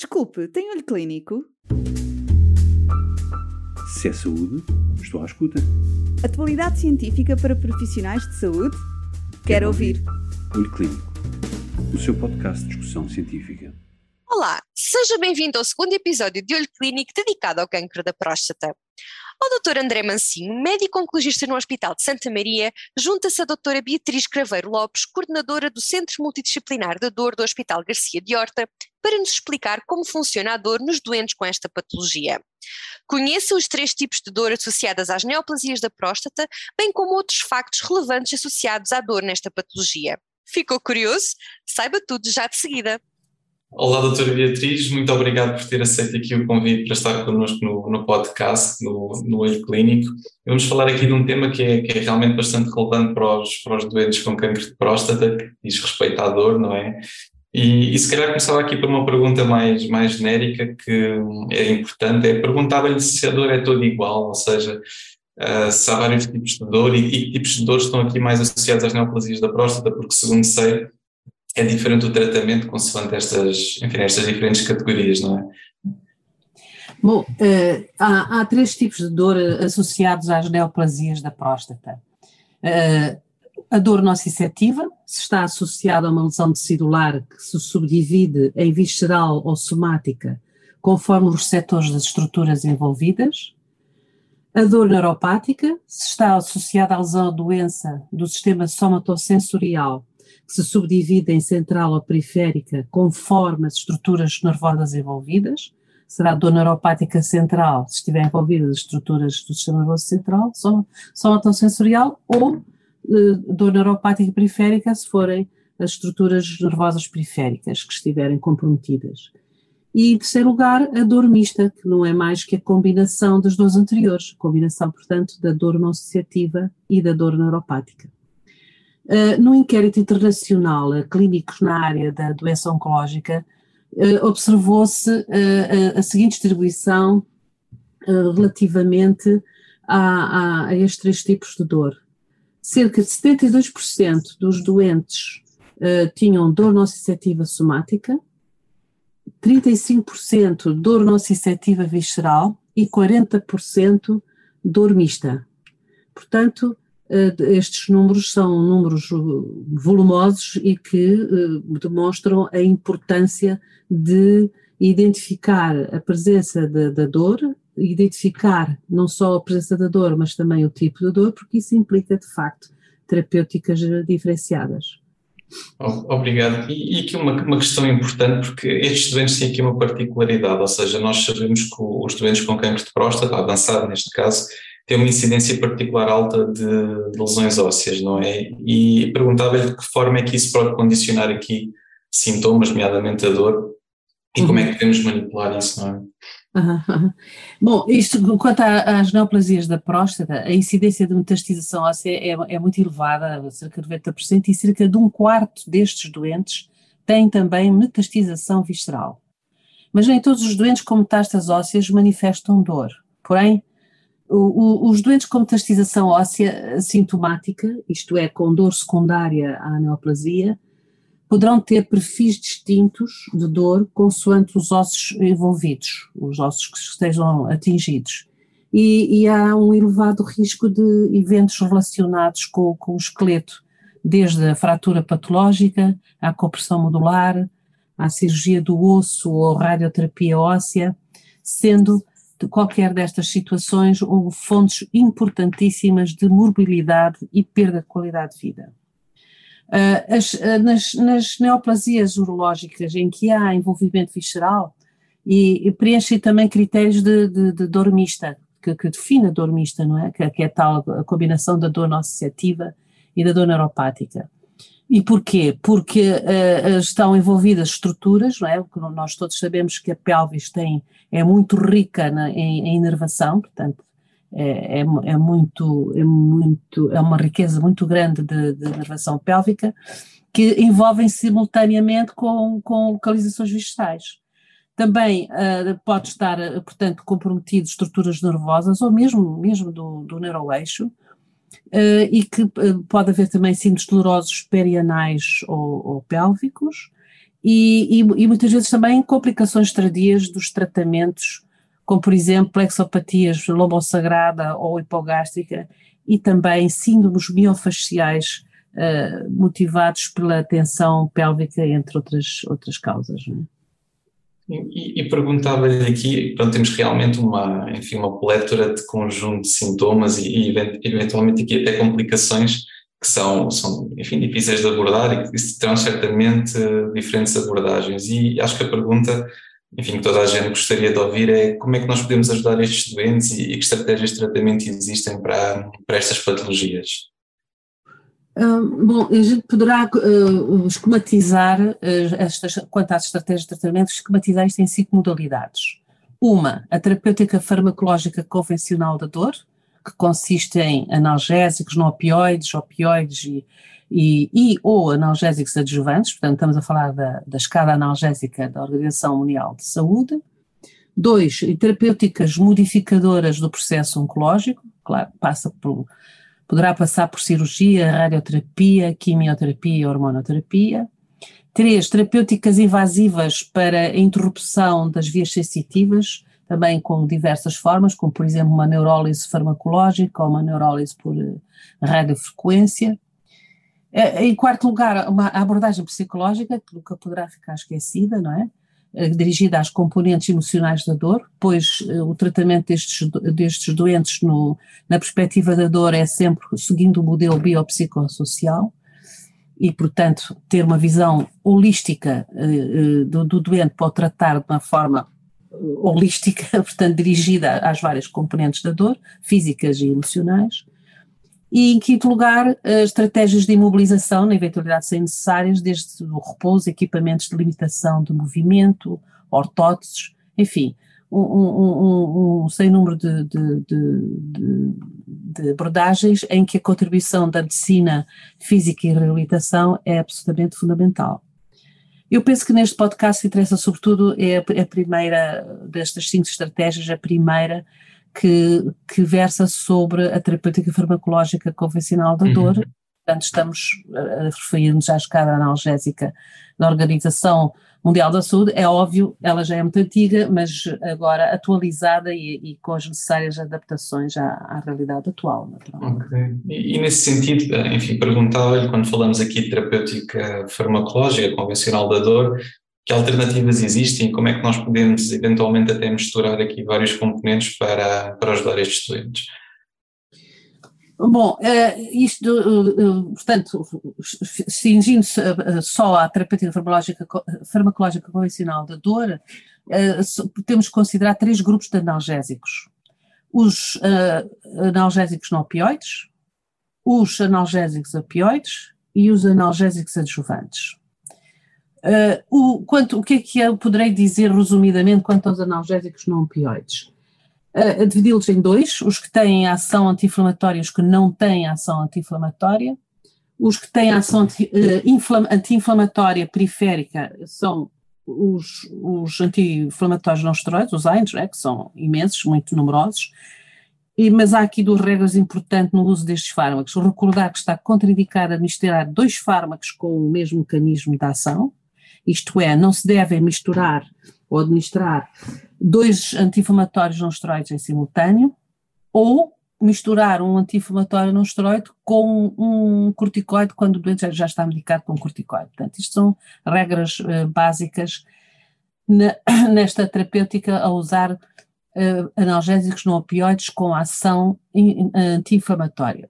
Desculpe, tem olho clínico? Se é saúde, estou à escuta. Atualidade científica para profissionais de saúde? Quero ouvir. Olho Clínico, o seu podcast de discussão científica. Olá, seja bem-vindo ao segundo episódio de Olho Clínico dedicado ao cancro da próstata. Ao Dr. André Mancinho, médico oncologista no Hospital de Santa Maria, junta-se a doutora Beatriz Craveiro Lopes, coordenadora do Centro Multidisciplinar da Dor do Hospital Garcia de Horta, para nos explicar como funciona a dor nos doentes com esta patologia. Conheça os três tipos de dor associadas às neoplasias da próstata, bem como outros factos relevantes associados à dor nesta patologia. Ficou curioso? Saiba tudo já de seguida. Olá, doutora Beatriz, muito obrigado por ter aceito aqui o convite para estar connosco no, no podcast, no, no Olho Clínico. Vamos falar aqui de um tema que é, que é realmente bastante relevante para os, para os doentes com câncer de próstata, que diz respeito à dor, não é? E, e se calhar começava aqui por uma pergunta mais, mais genérica, que é importante, é perguntava-lhe se a dor é toda igual, ou seja, uh, se há vários tipos de dor e, e que tipos de dor estão aqui mais associados às neoplasias da próstata, porque segundo sei, é diferente o tratamento consoante estas, enfim, estas diferentes categorias, não é? Bom, uh, há, há, três tipos de dor associados às neoplasias da próstata. Uh, a dor nociceptiva, se está associada a uma lesão tecidular que se subdivide em visceral ou somática, conforme os receptores das estruturas envolvidas. A dor neuropática, se está associada à lesão ou doença do sistema somatosensorial, que se subdivide em central ou periférica, conforme as estruturas nervosas envolvidas. Será dor neuropática central, se estiver envolvida as estruturas do sistema nervoso central, somatosensorial, ou dor neuropática periférica se forem as estruturas nervosas periféricas que estiverem comprometidas. E, em terceiro lugar, a dor mista, que não é mais que a combinação das duas anteriores, combinação, portanto, da dor nociceptiva e da dor neuropática. Uh, no inquérito internacional a clínicos na área da doença oncológica, uh, observou-se uh, a, a, seguinte distribuição relativamente a, a, a estes três tipos de dor cerca de 72% dos doentes uh, tinham dor nociceptiva somática, 35% dor nociceptiva visceral e 40% dor mista. Portanto, uh, estes números são números volumosos e que uh, demonstram a importância de identificar a presença da dor identificar não só a presença da dor, mas também o tipo de dor, porque isso implica, de facto, terapêuticas diferenciadas. Obrigado. E, e aqui uma, uma questão importante, porque estes doentes têm aqui uma particularidade, ou seja, nós sabemos que os doentes com cancro de próstata, avançado neste caso, têm uma incidência particular alta de, de lesões ósseas, não é? E perguntava-lhe de que forma é que isso pode condicionar aqui sintomas, nomeadamente a dor, e como é que podemos manipular isso, não é? Bom, isto quanto às neoplasias da próstata, a incidência de metastização óssea é, é muito elevada, cerca de 90%, e cerca de um quarto destes doentes têm também metastização visceral. Mas nem todos os doentes com metástases ósseas manifestam dor. Porém, o, o, os doentes com metastização óssea sintomática, isto é, com dor secundária à neoplasia, poderão ter perfis distintos de dor consoante os ossos envolvidos, os ossos que estejam atingidos. E, e há um elevado risco de eventos relacionados com, com, o esqueleto, desde a fratura patológica, à compressão modular, à cirurgia do osso ou radioterapia óssea, sendo de qualquer destas situações fontes importantíssimas de morbilidade e perda de qualidade de vida. Uh, as, uh, nas, nas, neoplasias urológicas em que há envolvimento visceral e, e preenchem também critérios de, de, de dor mista, que, que, define a dor mista, não é? Que, que é tal a combinação da dor nociceptiva e da dor neuropática. E porquê? Porque uh, estão envolvidas estruturas, não é? Nós todos sabemos que a pelvis tem, é muito rica na, em, em inervação, portanto, é, é, é, muito, é muito, é uma riqueza muito grande de, de pélvica que envolvem simultaneamente com, com localizações viscerais. Também uh, pode estar, uh, portanto, comprometido estruturas nervosas ou mesmo, mesmo do, do neuroeixo, uh, e que pode haver também síndromes dolorosos perianais ou, ou pélvicos, e, e, e muitas vezes também complicações tardias dos tratamentos, como por exemplo plexopatias lomossagrada ou hipogástrica e também síndromes miofasciais uh, motivados pela tensão pélvica, entre outras, outras causas. É? E, e perguntava-lhe aqui, pronto, temos realmente uma, enfim, uma plétora de conjunto de sintomas e, e eventualmente aqui até complicações que são, são, enfim, difíceis de abordar e que terão certamente diferentes abordagens. E acho que a pergunta, enfim, que toda a gente gostaria de ouvir é como é que nós podemos ajudar estes doentes e, e que estratégias de tratamento existem para, para estas patologias? bom, a gente poderá uh, esquematizar, uh, estas, quanto às estratégias de tratamento, esquematizar isto em cinco modalidades. Uma, a terapêutica farmacológica convencional da dor, que consiste em analgésicos, não opioides, opioides e, e, e, ou analgésicos adjuvantes, portanto estamos a falar da, da escala analgésica da Organização Mundial de Saúde. Dois, terapêuticas modificadoras do processo oncológico, claro, passa por Poderá passar por cirurgia, radioterapia, quimioterapia e hormonoterapia. Três, terapêuticas invasivas para a interrupção das vias sensitivas, também com diversas formas, como por exemplo uma neurólise farmacológica ou uma neurólise por eh, radiofrequência. Eh, em quarto lugar, uma abordagem psicológica, que nunca poderá ficar esquecida, não é? Eh, dirigida às componentes emocionais da dor, pois o tratamento destes, destes doentes no, na perspectiva da dor é sempre seguindo o modelo biopsicossocial e, portanto, ter uma visão holística do, do, doente pode tratar de uma forma holística, portanto, dirigida às várias componentes da dor, físicas e emocionais. E, em quinto lugar, estratégias de imobilização, na eventualidade de necessárias, desde o repouso, equipamentos de limitação de movimento, ortóteses, enfim, um, um, um, um sem número de, de, de, de, abordagens em que a contribuição da medicina física e reabilitação é absolutamente fundamental. Eu penso que neste podcast interessa sobretudo é a, primeira destas cinco estratégias, a primeira que, que versa sobre a terapêutica farmacológica convencional da dor. Uhum. Portanto, estamos a referir-nos à escada analgésica da Organização Mundial da Saúde. É óbvio, ela já é muito antiga, mas agora atualizada e, e com as necessárias adaptações à, à realidade atual. Ok. E, e, nesse sentido, enfim, perguntava-lhe, quando falamos aqui de terapêutica farmacológica convencional da dor, que alternativas existem e como é que nós podemos eventualmente até misturar aqui vários componentes para, para ajudar estes doentes? Bom, eh, isto, eh, eh, portanto, cingindo-se só à terapêutica farmacológica, convencional da dor, temos que considerar três grupos de analgésicos. Os analgésicos não opioides, os analgésicos opioides e os analgésicos adjuvantes. O, quanto, o que é que eu poderei dizer resumidamente quanto aos analgésicos não opioides? Dividi-los em dois, os que têm ação anti-inflamatória e os que não têm ação anti-inflamatória. Os que têm ação uh, anti-inflamatória periférica são os, os anti-inflamatórios não esteroides, os AINES, né, que são imensos, muito numerosos, e, mas há aqui duas regras importantes no uso destes fármacos. Recordar que está contraindicado administrar dois fármacos com o mesmo mecanismo de ação, isto é, não se devem misturar ou administrar dois anti-inflamatórios não esteroides em simultâneo, ou misturar um anti-inflamatório não esteroide com um corticoide quando o doente já está medicado com corticoide. Portanto, isto são regras uh, básicas na, nesta terapêutica a usar uh, analgésicos não opioides com ação anti-inflamatória.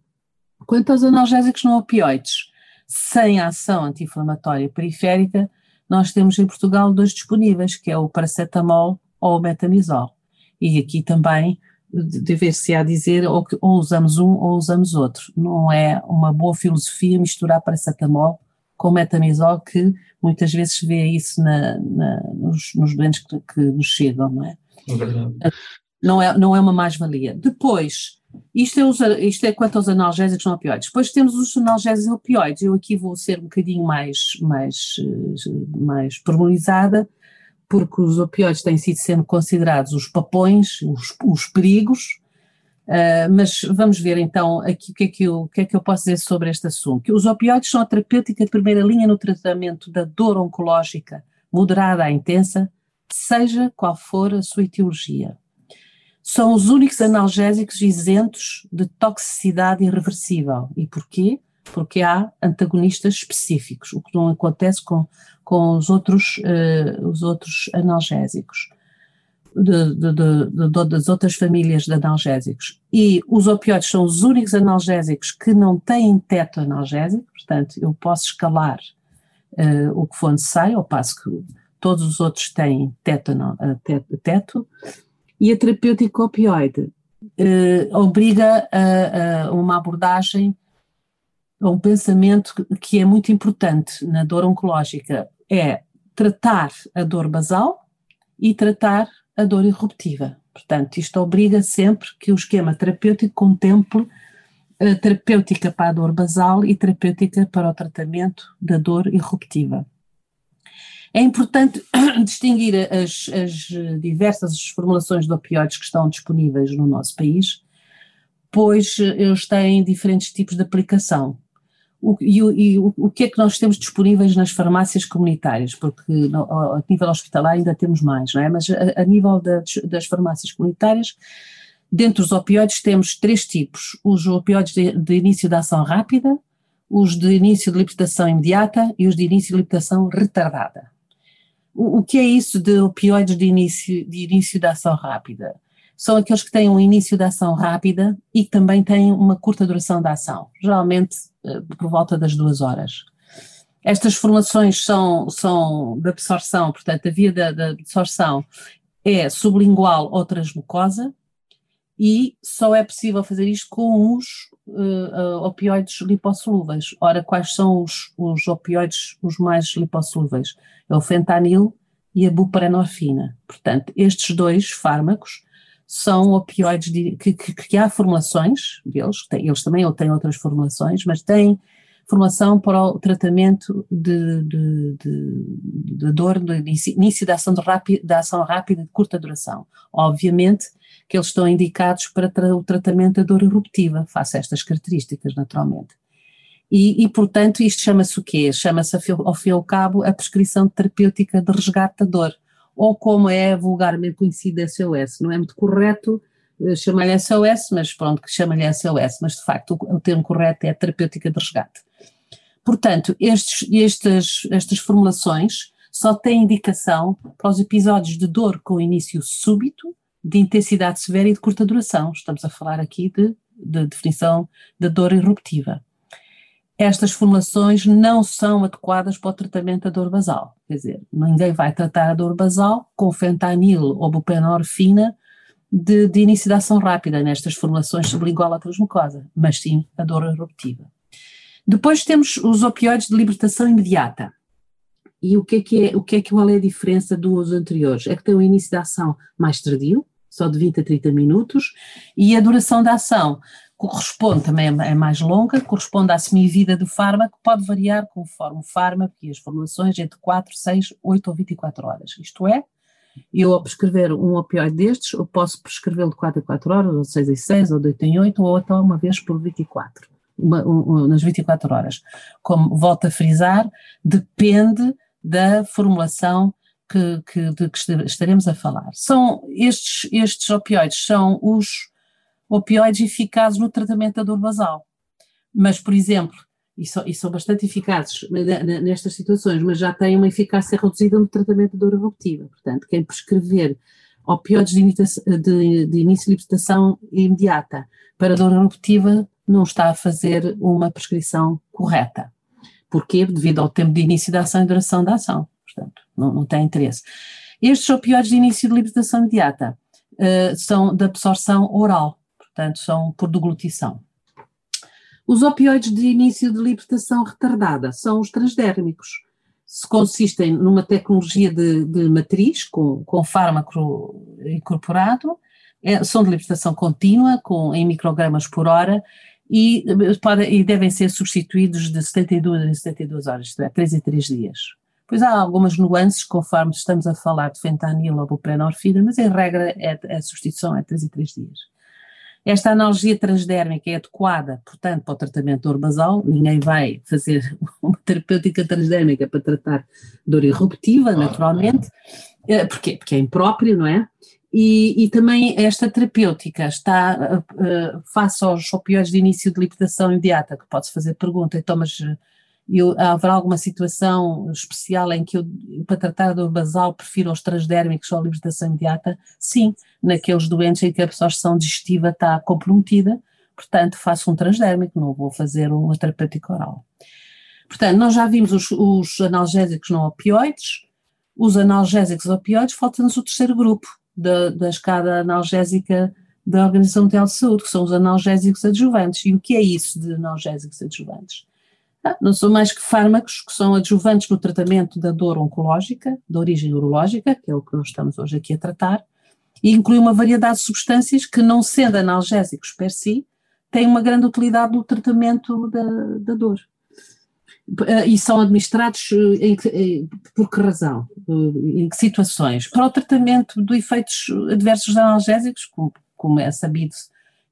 Quanto aos analgésicos não opioides, sem ação anti-inflamatória periférica, nós temos em Portugal dois disponíveis, que é o paracetamol ou o metamizol. E aqui também dever-se a dizer ou, ou usamos um ou usamos outro. Não é uma boa filosofia misturar paracetamol com metamizol, que muitas vezes se vê isso na, na, nos, nos, doentes que, que, nos chegam, não é? É. Não é, não é uma mais-valia. Depois, isto é, isto é quanto aos analgésicos não opioides. Depois temos os analgésicos opioides. Eu aqui vou ser um bocadinho mais, mais, mais pormenorizada, porque os opioides têm sido sendo considerados os papões, os, os perigos, Uh, mas vamos ver então aqui o que, é que eu, o que é que eu posso dizer sobre este assunto. Os opioides são a terapêutica de primeira linha no tratamento da dor oncológica moderada a intensa, seja qual for a sua etiologia. São os únicos analgésicos isentos de toxicidade irreversível. E porquê? Porque há antagonistas específicos, o que não acontece com, com os, outros, uh, os outros analgésicos de, de, de, das outras famílias de analgésicos. E os opioides são os únicos analgésicos que não têm teto analgésico, portanto, eu posso escalar uh, o que for necessário, ao passo que todos os outros têm teto, teto, teto e a terapêutica opioide obriga a, a uma abordagem, a um pensamento que é muito importante na dor oncológica, é tratar a dor basal e tratar a dor irruptiva. Portanto, isto obriga sempre que o esquema terapêutico contemple a terapêutica para a dor basal e terapêutica para o tratamento da dor irruptiva. É importante distinguir as, as, diversas formulações de opioides que estão disponíveis no nosso país, pois eles têm diferentes tipos de aplicação o, e, o, e o, que é que nós temos disponíveis nas farmácias comunitárias, porque no, a nível hospitalar ainda temos mais, não é? Mas a, a nível das, das, farmácias comunitárias, dentro dos opioides temos três tipos, os opioides de, de, início de ação rápida, os de início de libertação imediata e os de início de libertação retardada. O, que é isso de opioides de início de, início de ação rápida? são aqueles que têm um início de ação rápida e que também têm uma curta duração de ação, geralmente por volta das duas horas. Estas formulações são, são de absorção, portanto, a via da, da absorção é sublingual ou transmucosa e só é possível fazer isto com os uh, opioides lipossolúveis. Ora, quais são os, os opioides os mais lipossolúveis? É o fentanil e a buprenorfina. Portanto, estes dois fármacos são opioides de, que, que, que, há formulações deles, eles também têm outras formulações, mas têm formação para o tratamento de, de, de, de dor, de início da ação, de rápido, da ação rápida de curta duração. Obviamente que eles estão indicados para tra o tratamento da dor eruptiva, face a estas características, naturalmente. E, e portanto, isto chama-se o quê? Chama-se, ao fim e ao cabo, a prescrição terapêutica de resgate da dor ou como é vulgarmente conhecida SOS. Não é muito correto uh, chamar-lhe SOS, mas pronto, que chama-lhe SOS, mas de facto o, o, termo correto é terapêutica de resgate. Portanto, estes, estes, estas formulações só têm indicação para os episódios de dor com início súbito, de intensidade severa e de curta duração. Estamos a falar aqui de, de definição da dor irruptiva estas formulações não são adequadas para o tratamento da dor basal. Quer dizer, ninguém vai tratar a dor basal com fentanil ou buprenorfina de, de início de ação rápida nestas formulações sublingual à transmucosa, mas sim a dor eruptiva. Depois temos os opioides de libertação imediata. E o que é que é, o que é que qual é a diferença dos anteriores? É que tem um início de ação mais tardio, só de 20 a 30 minutos, e a duração da ação corresponde, também é mais longa, corresponde à semivida do fármaco, pode variar conforme o fármaco e as formulações entre 4, 6, 8 ou 24 horas. Isto é, eu ao prescrever um opioide destes, eu posso prescrevê-lo de 4 a 4 horas, ou de 6 em 6, ou de 8 em 8, ou até uma vez por 24, uma, um, nas 24 horas. Como volto a frisar, depende da formulação que, que, de que estaremos a falar. São estes, estes opioides são os opioides eficazes no tratamento da dor basal. Mas, por exemplo, e são, e são bastante eficazes nestas situações, mas já têm uma eficácia reduzida no tratamento da dor eruptiva. Portanto, quem prescrever opioides de, de, de início de libertação imediata para dor eruptiva não está a fazer uma prescrição correta. Porquê? Devido ao tempo de início da ação e duração da ação. Portanto, não, não tem interesse. Estes opioides de início de libertação imediata uh, são de absorção oral portanto são por deglutição. Os opioides de início de libertação retardada são os transdérmicos. Se consistem numa tecnologia de, de matriz com, com fármaco incorporado, é, são de libertação contínua, com, em microgramas por hora, e, pode, e devem ser substituídos de 72 em 72 horas, isto é, 3 em 3 dias. Pois há algumas nuances conforme estamos a falar de fentanil ou buprenorfina, mas em regra é, a substituição é 3 em 3 dias. Esta analgesia transdérmica é adequada, portanto, para o tratamento de dor basal. Ninguém vai fazer uma terapêutica transdérmica para tratar dor irruptiva, naturalmente. Eh, porquê? Porque é impróprio, não é? E, e, também esta terapêutica está uh, face aos opioides de início de libertação imediata, que pode-se fazer pergunta, então, mas eu, haverá alguma situação especial em que eu, para tratar do basal, prefiro os transdérmicos ou a libertação imediata? Sim, naqueles doentes em que a absorção digestiva está comprometida, portanto, faço um transdérmico, não vou fazer uma terapêutica oral. Portanto, nós já vimos os, os analgésicos não opioides, os analgésicos opioides, falta-nos o terceiro grupo, da, da escada analgésica da Organização Mundial de Saúde, que são os analgésicos adjuvantes. E o que é isso de analgésicos adjuvantes? Não são mais que fármacos que são adjuvantes no tratamento da dor oncológica, da origem urológica, que é o que nós estamos hoje aqui a tratar, e inclui uma variedade de substâncias que, não sendo analgésicos per si, têm uma grande utilidade no tratamento da, da dor. Eh, e são administrados eh, em que, eh, por que razão? Em que situações? Para o tratamento de efeitos adversos analgésicos, como, como é sabido,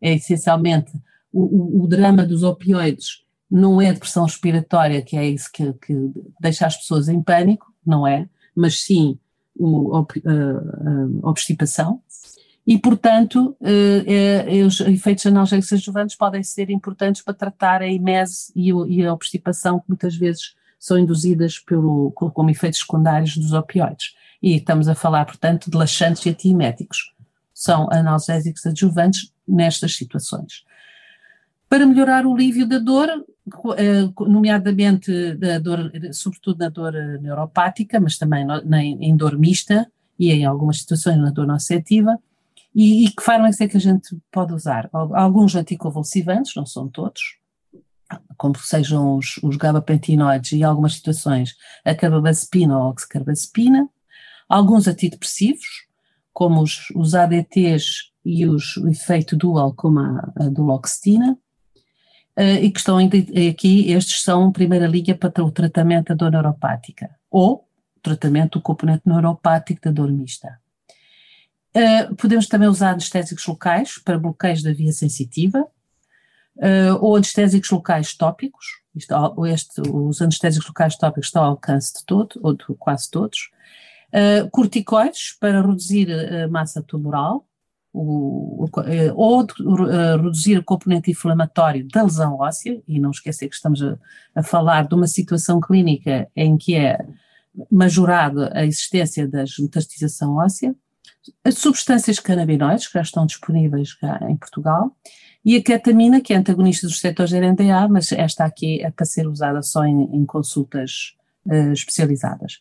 é essencialmente o, o, drama dos opioides não é a depressão respiratória, que é isso que, que deixa as pessoas em pânico, não é, mas sim o, a, a, a obstipação, e, portanto, eh, eh, os efeitos analgésicos adjuvantes podem ser importantes para tratar a imese e, e a obstipação que muitas vezes são induzidas pelo, como efeitos secundários dos opioides. E estamos a falar, portanto, de laxantes e antieméticos. São analgésicos adjuvantes nestas situações. Para melhorar o alívio da dor, eh, nomeadamente da dor, sobretudo na dor neuropática, mas também em dor mista e em algumas situações na dor nociceptiva, e, e que fármacos é que a gente pode usar? Alguns anticonvulsivantes, não são todos, como sejam os, os gabapentinoides e algumas situações a carbamazepina ou oxcarbazepina, alguns antidepressivos, como os, os ADTs e os, o efeito dual, como a, a duloxetina, e que estão aqui, estes são primeira linha para o tratamento da dor neuropática, ou tratamento do componente neuropático da dor mista. Uh, podemos também usar anestésicos locais para bloqueios da via sensitiva, uh, ou anestésicos locais tópicos, isto, este, os anestésicos locais tópicos estão ao alcance de todo, ou de quase todos, corticoides para reduzir a massa tumoral, o, o, ou de, reduzir o componente inflamatório da lesão óssea, e não esquecer que estamos a, a falar de uma situação clínica em que é majorada a existência da metastização óssea, as substâncias canabinoides, que já estão disponíveis cá em Portugal, e a ketamina, que é antagonista dos receptores NDA, mas esta aqui é para ser usada só em, em consultas uh, especializadas.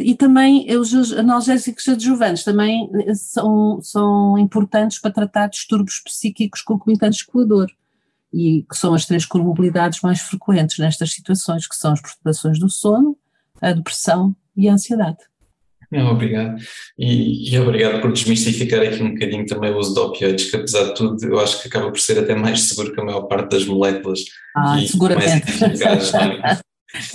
E também os analgésicos adjuvantes também eh, são, são importantes para tratar distúrbios psíquicos concomitantes com a dor, e que são as três comorbilidades mais frequentes nestas situações, que são as perturbações do sono, a depressão e a ansiedade. Não, obrigado. E, e, obrigado por desmistificar aqui um bocadinho também o uso de opioides, que apesar de tudo, eu acho que acaba por ser até mais seguro que a maior parte das moléculas ah, e seguramente. mais eficazes é?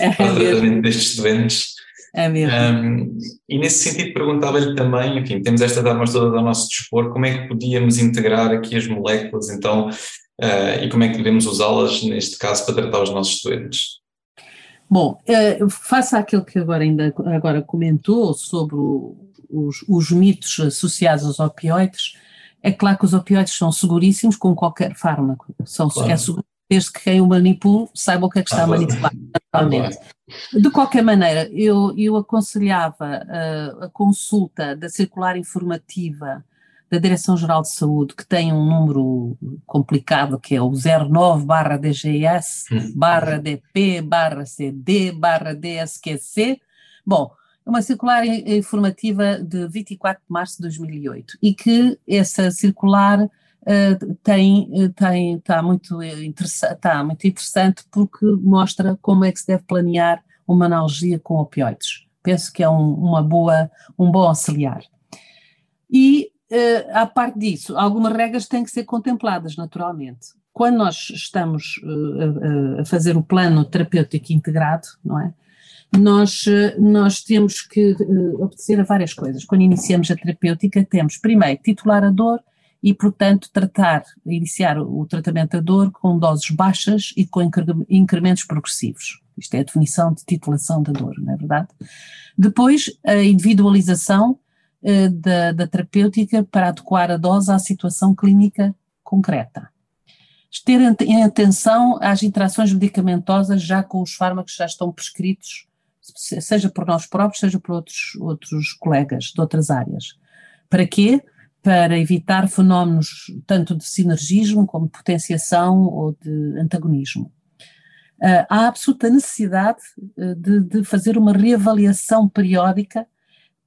é para o tratamento destes doentes. É mesmo. Um, e nesse sentido perguntava-lhe também, enfim, temos esta armas toda ao nosso dispor, como é que podíamos integrar aqui as moléculas então uh, e como é que devemos usá-las neste caso para tratar os nossos doentes? Bom, eh, faça aquilo que agora ainda agora comentou sobre os, os mitos associados aos opioides, é claro que os opioides são seguríssimos com qualquer fármaco, são claro. é seguro, desde que quem o manipula saiba o que é que está ah, a manipular naturalmente. Ah, de qualquer maneira, eu, eu aconselhava a, a consulta da circular informativa da Direção-Geral de Saúde, que tem um número complicado, que é o 09 barra DGS, hum. barra DP, barra CD, barra DSQC. Bom, é uma circular informativa de 24 de março de 2008 e que essa circular uh, tem, tem, está, muito está muito interessante porque mostra como é que se deve planear uma analgesia com opioides. Penso que é um, uma boa, um bom auxiliar. E à parte disso, algumas regras têm que ser contempladas naturalmente. Quando nós estamos a fazer o plano terapêutico integrado, não é? Nós, nós temos que obedecer a várias coisas. Quando iniciamos a terapêutica, temos primeiro titular a dor e, portanto, tratar, iniciar o tratamento da dor com doses baixas e com incrementos progressivos. Isto é a definição de titulação da dor, não é verdade? Depois, a individualização eh, da, da terapêutica para adequar a dose à situação clínica concreta. Ter em atenção às interações medicamentosas já com os fármacos que já estão prescritos, seja por nós próprios, seja por outros, outros colegas de outras áreas. Para quê? Para evitar fenómenos tanto de sinergismo como de potenciação ou de antagonismo. Uh, há absoluta necessidade uh, de, de, fazer uma reavaliação periódica,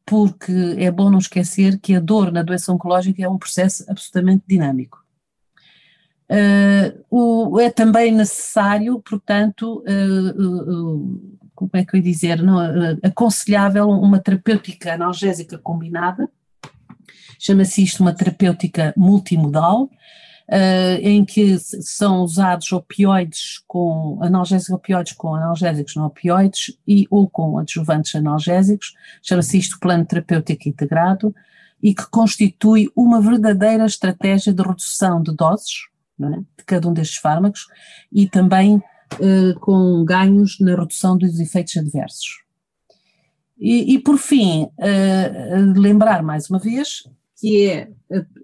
porque é bom não esquecer que a dor na doença oncológica é um processo absolutamente dinâmico. Uh, o, é também necessário, portanto, como é que eu ia dizer, não, aconselhável uma terapêutica analgésica combinada, chama-se isto uma terapêutica multimodal, uh, em que são usados opioides com analgésicos opioides com analgésicos não opioides e ou com adjuvantes analgésicos, chama-se isto plano terapêutico integrado e que constitui uma verdadeira estratégia de redução de doses é? de cada um destes fármacos e também uh, com ganhos na redução dos efeitos adversos. E, e por fim, uh, lembrar mais uma vez que é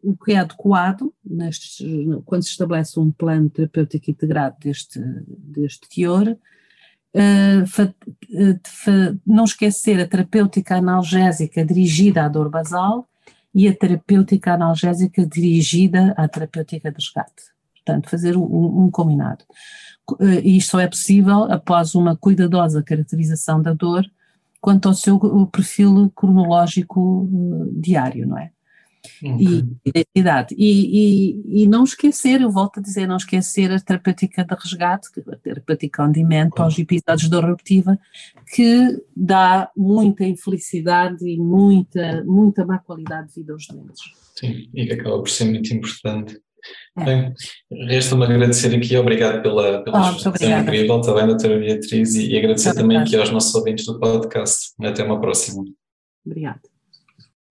o que é adequado nestes, quando se estabelece um plano terapêutico integrado deste, deste teor, uh, não esquecer a terapêutica analgésica dirigida à dor basal e a terapêutica analgésica dirigida à terapêutica de resgate. Portanto, fazer um, um combinado. E isto só é possível após uma cuidadosa caracterização da dor quanto ao seu perfil cronológico diário, não é? E identidade. E, e, e, não esquecer, eu volto a dizer, não esquecer a terapêutica de resgate, a terapêutica on demand, aos episódios de repetitiva, que dá muita infelicidade e muita, muita má qualidade de vida aos doentes. Sim, e que acaba por ser muito importante. É. Resta-me agradecer aqui, obrigado pela, pela oh, exposição incrível, bem, doutora Beatriz, e, e agradecer também aqui aos nossos ouvintes do podcast. Até uma próxima. Obrigada.